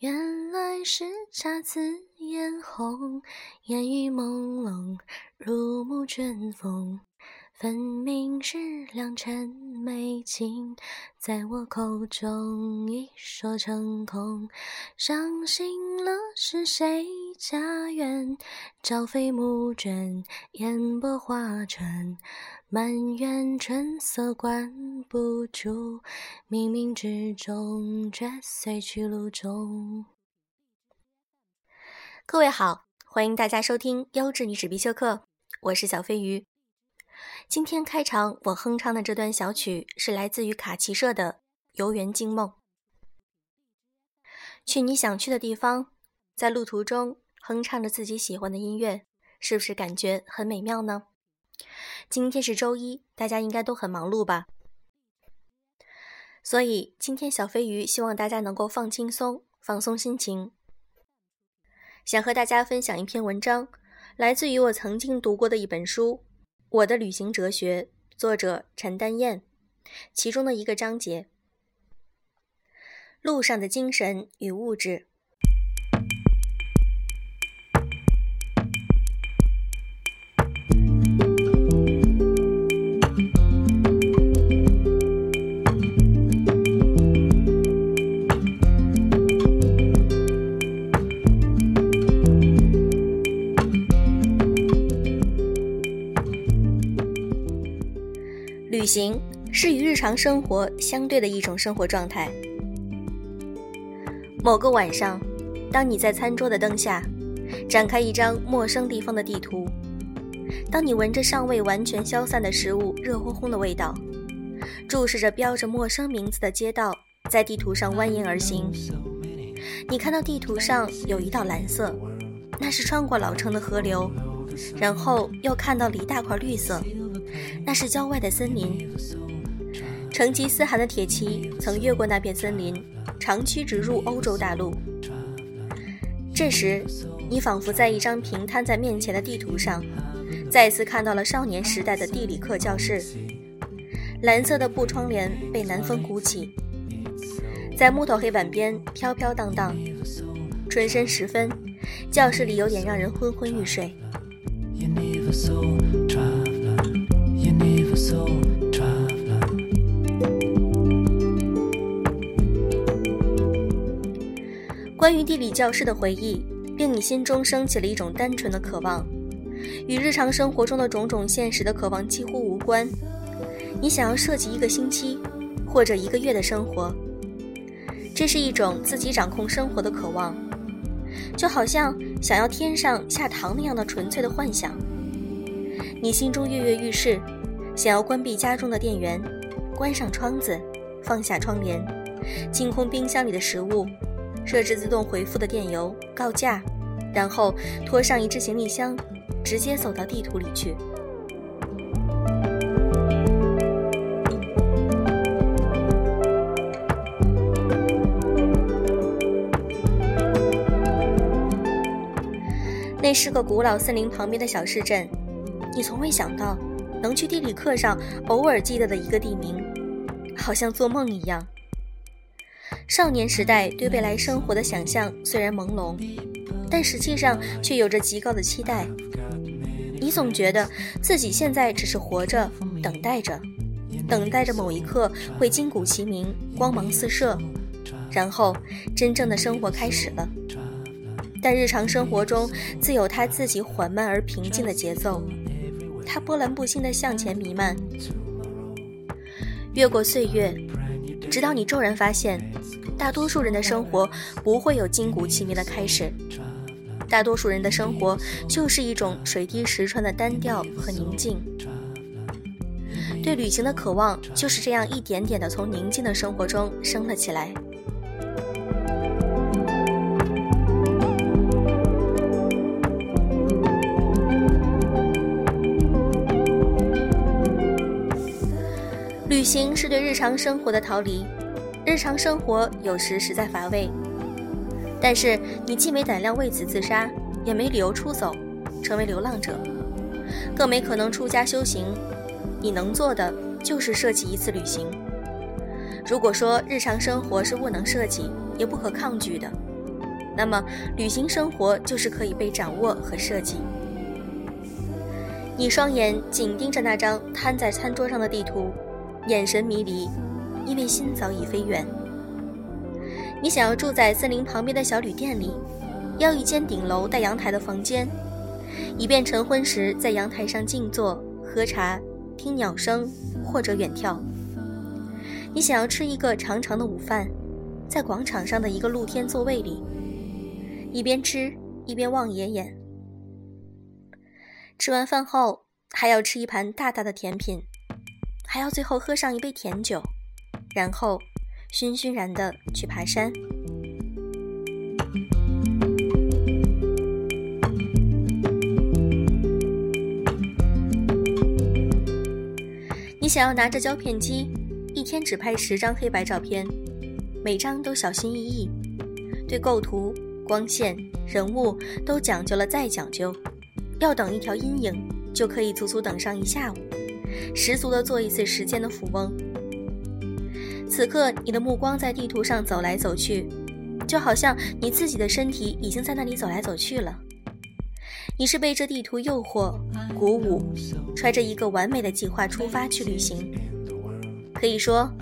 原来是姹紫嫣红，烟雨朦胧，如沐春风。分明是良辰美景，在我口中一说成空。伤心了是谁家园？朝飞暮卷，烟波画船。满园春色关不住，冥冥之中却随去路中。各位好，欢迎大家收听优质女子必修课，我是小飞鱼。今天开场我哼唱的这段小曲是来自于卡奇社的《游园惊梦》。去你想去的地方，在路途中哼唱着自己喜欢的音乐，是不是感觉很美妙呢？今天是周一，大家应该都很忙碌吧？所以今天小飞鱼希望大家能够放轻松，放松心情。想和大家分享一篇文章，来自于我曾经读过的一本书。我的旅行哲学，作者陈丹燕，其中的一个章节：路上的精神与物质。行是与日常生活相对的一种生活状态。某个晚上，当你在餐桌的灯下展开一张陌生地方的地图，当你闻着尚未完全消散的食物热烘烘的味道，注视着标着陌生名字的街道在地图上蜿蜒而行，你看到地图上有一道蓝色，那是穿过老城的河流，然后又看到了一大块绿色。那是郊外的森林，成吉思汗的铁骑曾越过那片森林，长驱直入欧洲大陆。这时，你仿佛在一张平摊在面前的地图上，再次看到了少年时代的地理课教室。蓝色的布窗帘被南风鼓起，在木头黑板边飘飘荡荡。春深时分，教室里有点让人昏昏欲睡。关于地理教师的回忆，令你心中升起了一种单纯的渴望，与日常生活中的种种现实的渴望几乎无关。你想要设计一个星期或者一个月的生活，这是一种自己掌控生活的渴望，就好像想要天上下糖那样的纯粹的幻想。你心中跃跃欲试，想要关闭家中的电源，关上窗子，放下窗帘，清空冰箱里的食物。设置自动回复的电邮告假，然后拖上一只行李箱，直接走到地图里去。那是个古老森林旁边的小市镇，你从未想到能去地理课上偶尔记得的一个地名，好像做梦一样。少年时代对未来生活的想象虽然朦胧，但实际上却有着极高的期待。你总觉得自己现在只是活着，等待着，等待着某一刻会金鼓齐鸣，光芒四射，然后真正的生活开始了。但日常生活中自有它自己缓慢而平静的节奏，它波澜不兴地向前弥漫，越过岁月，直到你骤然发现。大多数人的生活不会有金鼓齐鸣的开始，大多数人的生活就是一种水滴石穿的单调和宁静。对旅行的渴望就是这样一点点的从宁静的生活中升了起来。旅行是对日常生活的逃离。日常生活有时实在乏味，但是你既没胆量为此自杀，也没理由出走，成为流浪者，更没可能出家修行。你能做的就是设计一次旅行。如果说日常生活是不能设计也不可抗拒的，那么旅行生活就是可以被掌握和设计。你双眼紧盯着那张摊在餐桌上的地图，眼神迷离，因为心早已飞远。你想要住在森林旁边的小旅店里，要一间顶楼带阳台的房间，以便晨昏时在阳台上静坐、喝茶、听鸟声或者远眺。你想要吃一个长长的午饭，在广场上的一个露天座位里，一边吃一边望爷爷。吃完饭后还要吃一盘大大的甜品，还要最后喝上一杯甜酒，然后。醺醺然的去爬山。你想要拿着胶片机，一天只拍十张黑白照片，每张都小心翼翼，对构图、光线、人物都讲究了再讲究。要等一条阴影，就可以足足等上一下午，十足的做一次时间的富翁。此刻，你的目光在地图上走来走去，就好像你自己的身体已经在那里走来走去了。你是被这地图诱惑、鼓舞，揣着一个完美的计划出发去旅行。可以说，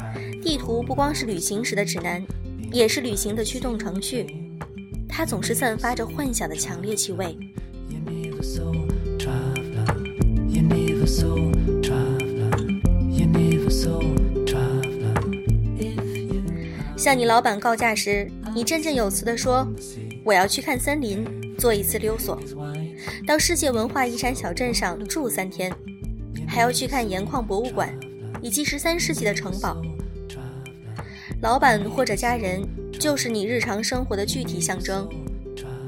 地图不光是旅行时的指南，也是旅行的驱动程序。它总是散发着幻想的强烈气味。向你老板告假时，你振振有词地说：“我要去看森林，做一次溜索，到世界文化遗产小镇上住三天，还要去看盐矿博物馆，以及十三世纪的城堡。”老板或者家人就是你日常生活的具体象征，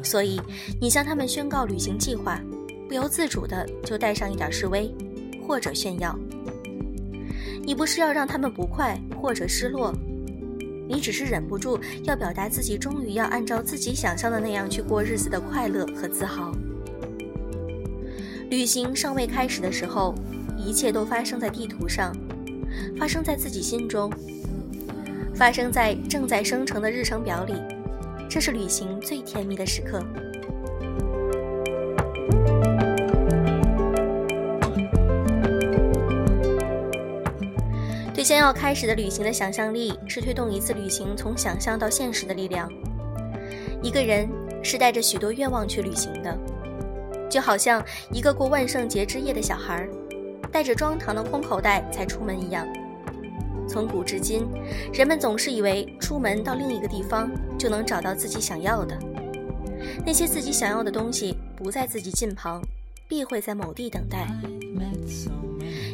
所以你向他们宣告旅行计划，不由自主的就带上一点示威或者炫耀。你不是要让他们不快或者失落。你只是忍不住要表达自己终于要按照自己想象的那样去过日子的快乐和自豪。旅行尚未开始的时候，一切都发生在地图上，发生在自己心中，发生在正在生成的日程表里。这是旅行最甜蜜的时刻。对将要开始的旅行的想象力，是推动一次旅行从想象到现实的力量。一个人是带着许多愿望去旅行的，就好像一个过万圣节之夜的小孩，带着装糖的空口袋才出门一样。从古至今，人们总是以为出门到另一个地方就能找到自己想要的，那些自己想要的东西不在自己近旁，必会在某地等待。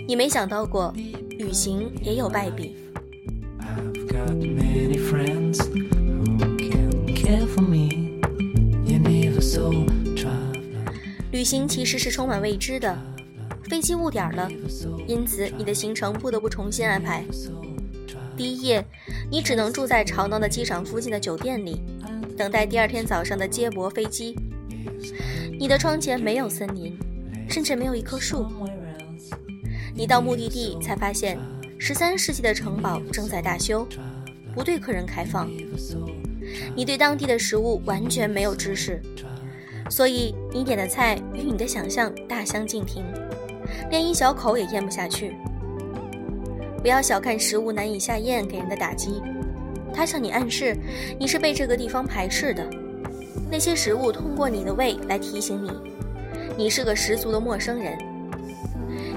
你没想到过。旅行也有败笔。旅行其实是充满未知的，飞机误点了，因此你的行程不得不重新安排。第一夜，你只能住在吵闹的机场附近的酒店里，等待第二天早上的接驳飞机。你的窗前没有森林，甚至没有一棵树。你到目的地才发现，十三世纪的城堡正在大修，不对客人开放。你对当地的食物完全没有知识，所以你点的菜与你的想象大相径庭，连一小口也咽不下去。不要小看食物难以下咽给人的打击，它向你暗示你是被这个地方排斥的。那些食物通过你的胃来提醒你，你是个十足的陌生人。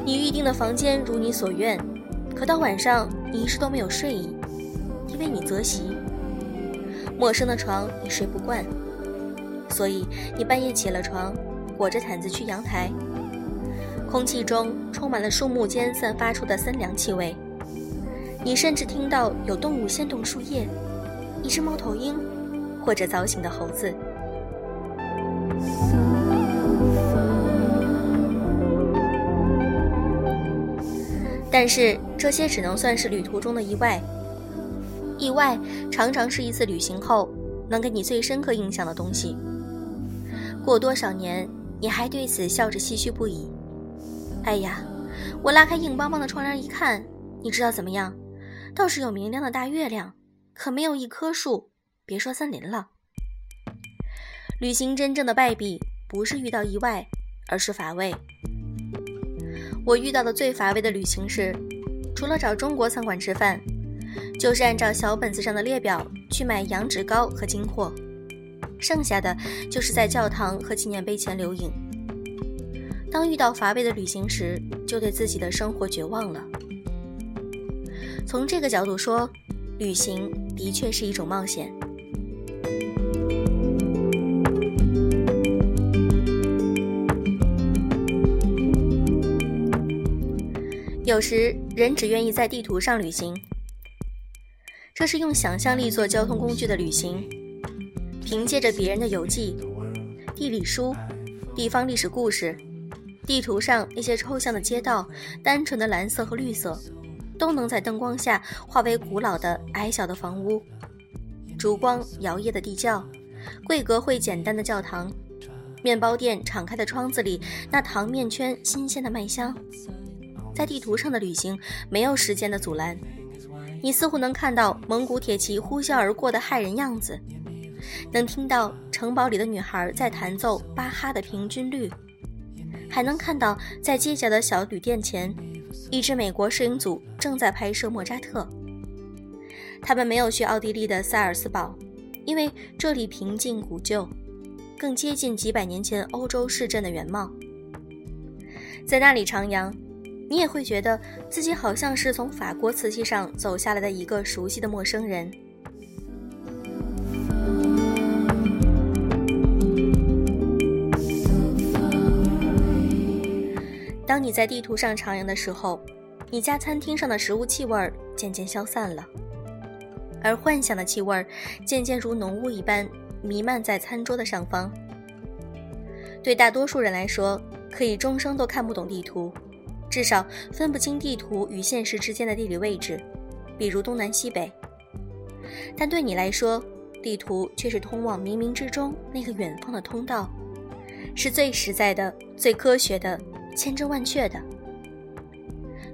你预定的房间如你所愿，可到晚上你一时都没有睡意，因为你择席。陌生的床你睡不惯，所以你半夜起了床，裹着毯子去阳台。空气中充满了树木间散发出的森凉气味，你甚至听到有动物掀动树叶，一只猫头鹰，或者早醒的猴子。但是这些只能算是旅途中的意外。意外常常是一次旅行后能给你最深刻印象的东西。过多少年，你还对此笑着唏嘘不已。哎呀，我拉开硬邦邦的窗帘一看，你知道怎么样？倒是有明亮的大月亮，可没有一棵树，别说森林了。旅行真正的败笔不是遇到意外，而是乏味。我遇到的最乏味的旅行是，除了找中国餐馆吃饭，就是按照小本子上的列表去买羊脂糕和金货，剩下的就是在教堂和纪念碑前留影。当遇到乏味的旅行时，就对自己的生活绝望了。从这个角度说，旅行的确是一种冒险。有时人只愿意在地图上旅行，这是用想象力做交通工具的旅行。凭借着别人的游记、地理书、地方历史故事，地图上那些抽象的街道、单纯的蓝色和绿色，都能在灯光下化为古老的矮小的房屋、烛光摇曳的地窖、贵格会简单的教堂、面包店敞开的窗子里那糖面圈新鲜的麦香。在地图上的旅行没有时间的阻拦，你似乎能看到蒙古铁骑呼啸而过的骇人样子，能听到城堡里的女孩在弹奏巴哈的平均律，还能看到在街角的小旅店前，一支美国摄影组正在拍摄莫扎特。他们没有去奥地利的萨尔斯堡，因为这里平静古旧，更接近几百年前欧洲市镇的原貌。在那里徜徉。你也会觉得自己好像是从法国瓷器上走下来的一个熟悉的陌生人。当你在地图上徜徉的时候，你家餐厅上的食物气味渐渐消散了，而幻想的气味渐渐如浓雾一般弥漫在餐桌的上方。对大多数人来说，可以终生都看不懂地图。至少分不清地图与现实之间的地理位置，比如东南西北。但对你来说，地图却是通往冥冥之中那个远方的通道，是最实在的、最科学的、千真万确的。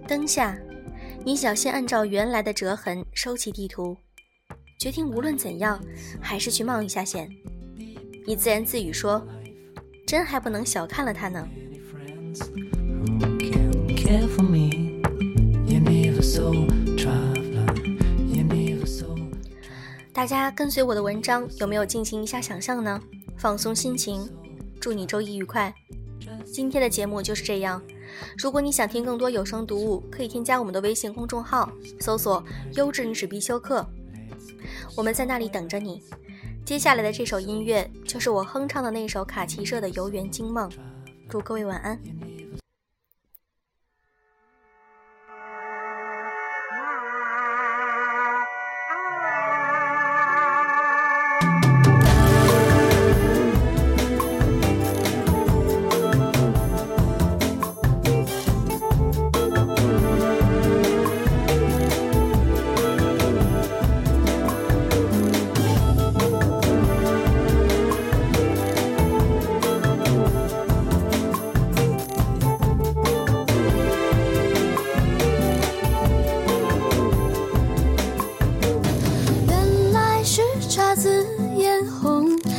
灯下，你小心按照原来的折痕收起地图，决定无论怎样还是去冒一下险。你自言自语说：“真还不能小看了它呢。”大家跟随我的文章，有没有进行一下想象呢？放松心情，祝你周一愉快。今天的节目就是这样。如果你想听更多有声读物，可以添加我们的微信公众号，搜索“优质女史必修课”，我们在那里等着你。接下来的这首音乐就是我哼唱的那首卡奇社的《游园惊梦》，祝各位晚安。嫣红。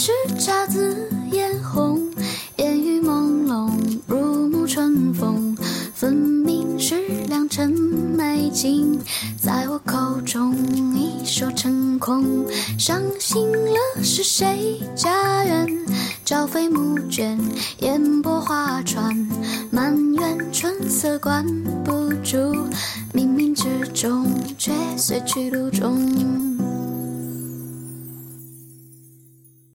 是沼泽。